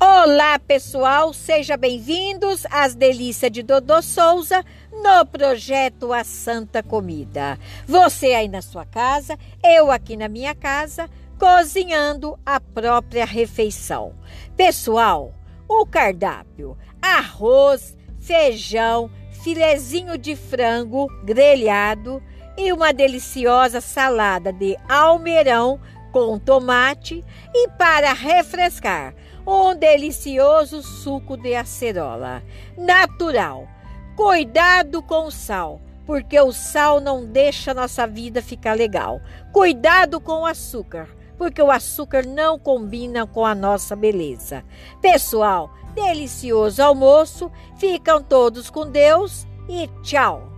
Olá, pessoal, sejam bem-vindos às delícias de Dodô Souza no projeto A Santa Comida. Você aí na sua casa, eu aqui na minha casa, cozinhando a própria refeição. Pessoal, o cardápio: arroz, feijão, filezinho de frango grelhado e uma deliciosa salada de almeirão com tomate e para refrescar um delicioso suco de acerola, natural. Cuidado com o sal, porque o sal não deixa nossa vida ficar legal. Cuidado com o açúcar, porque o açúcar não combina com a nossa beleza. Pessoal, delicioso almoço. Ficam todos com Deus e tchau.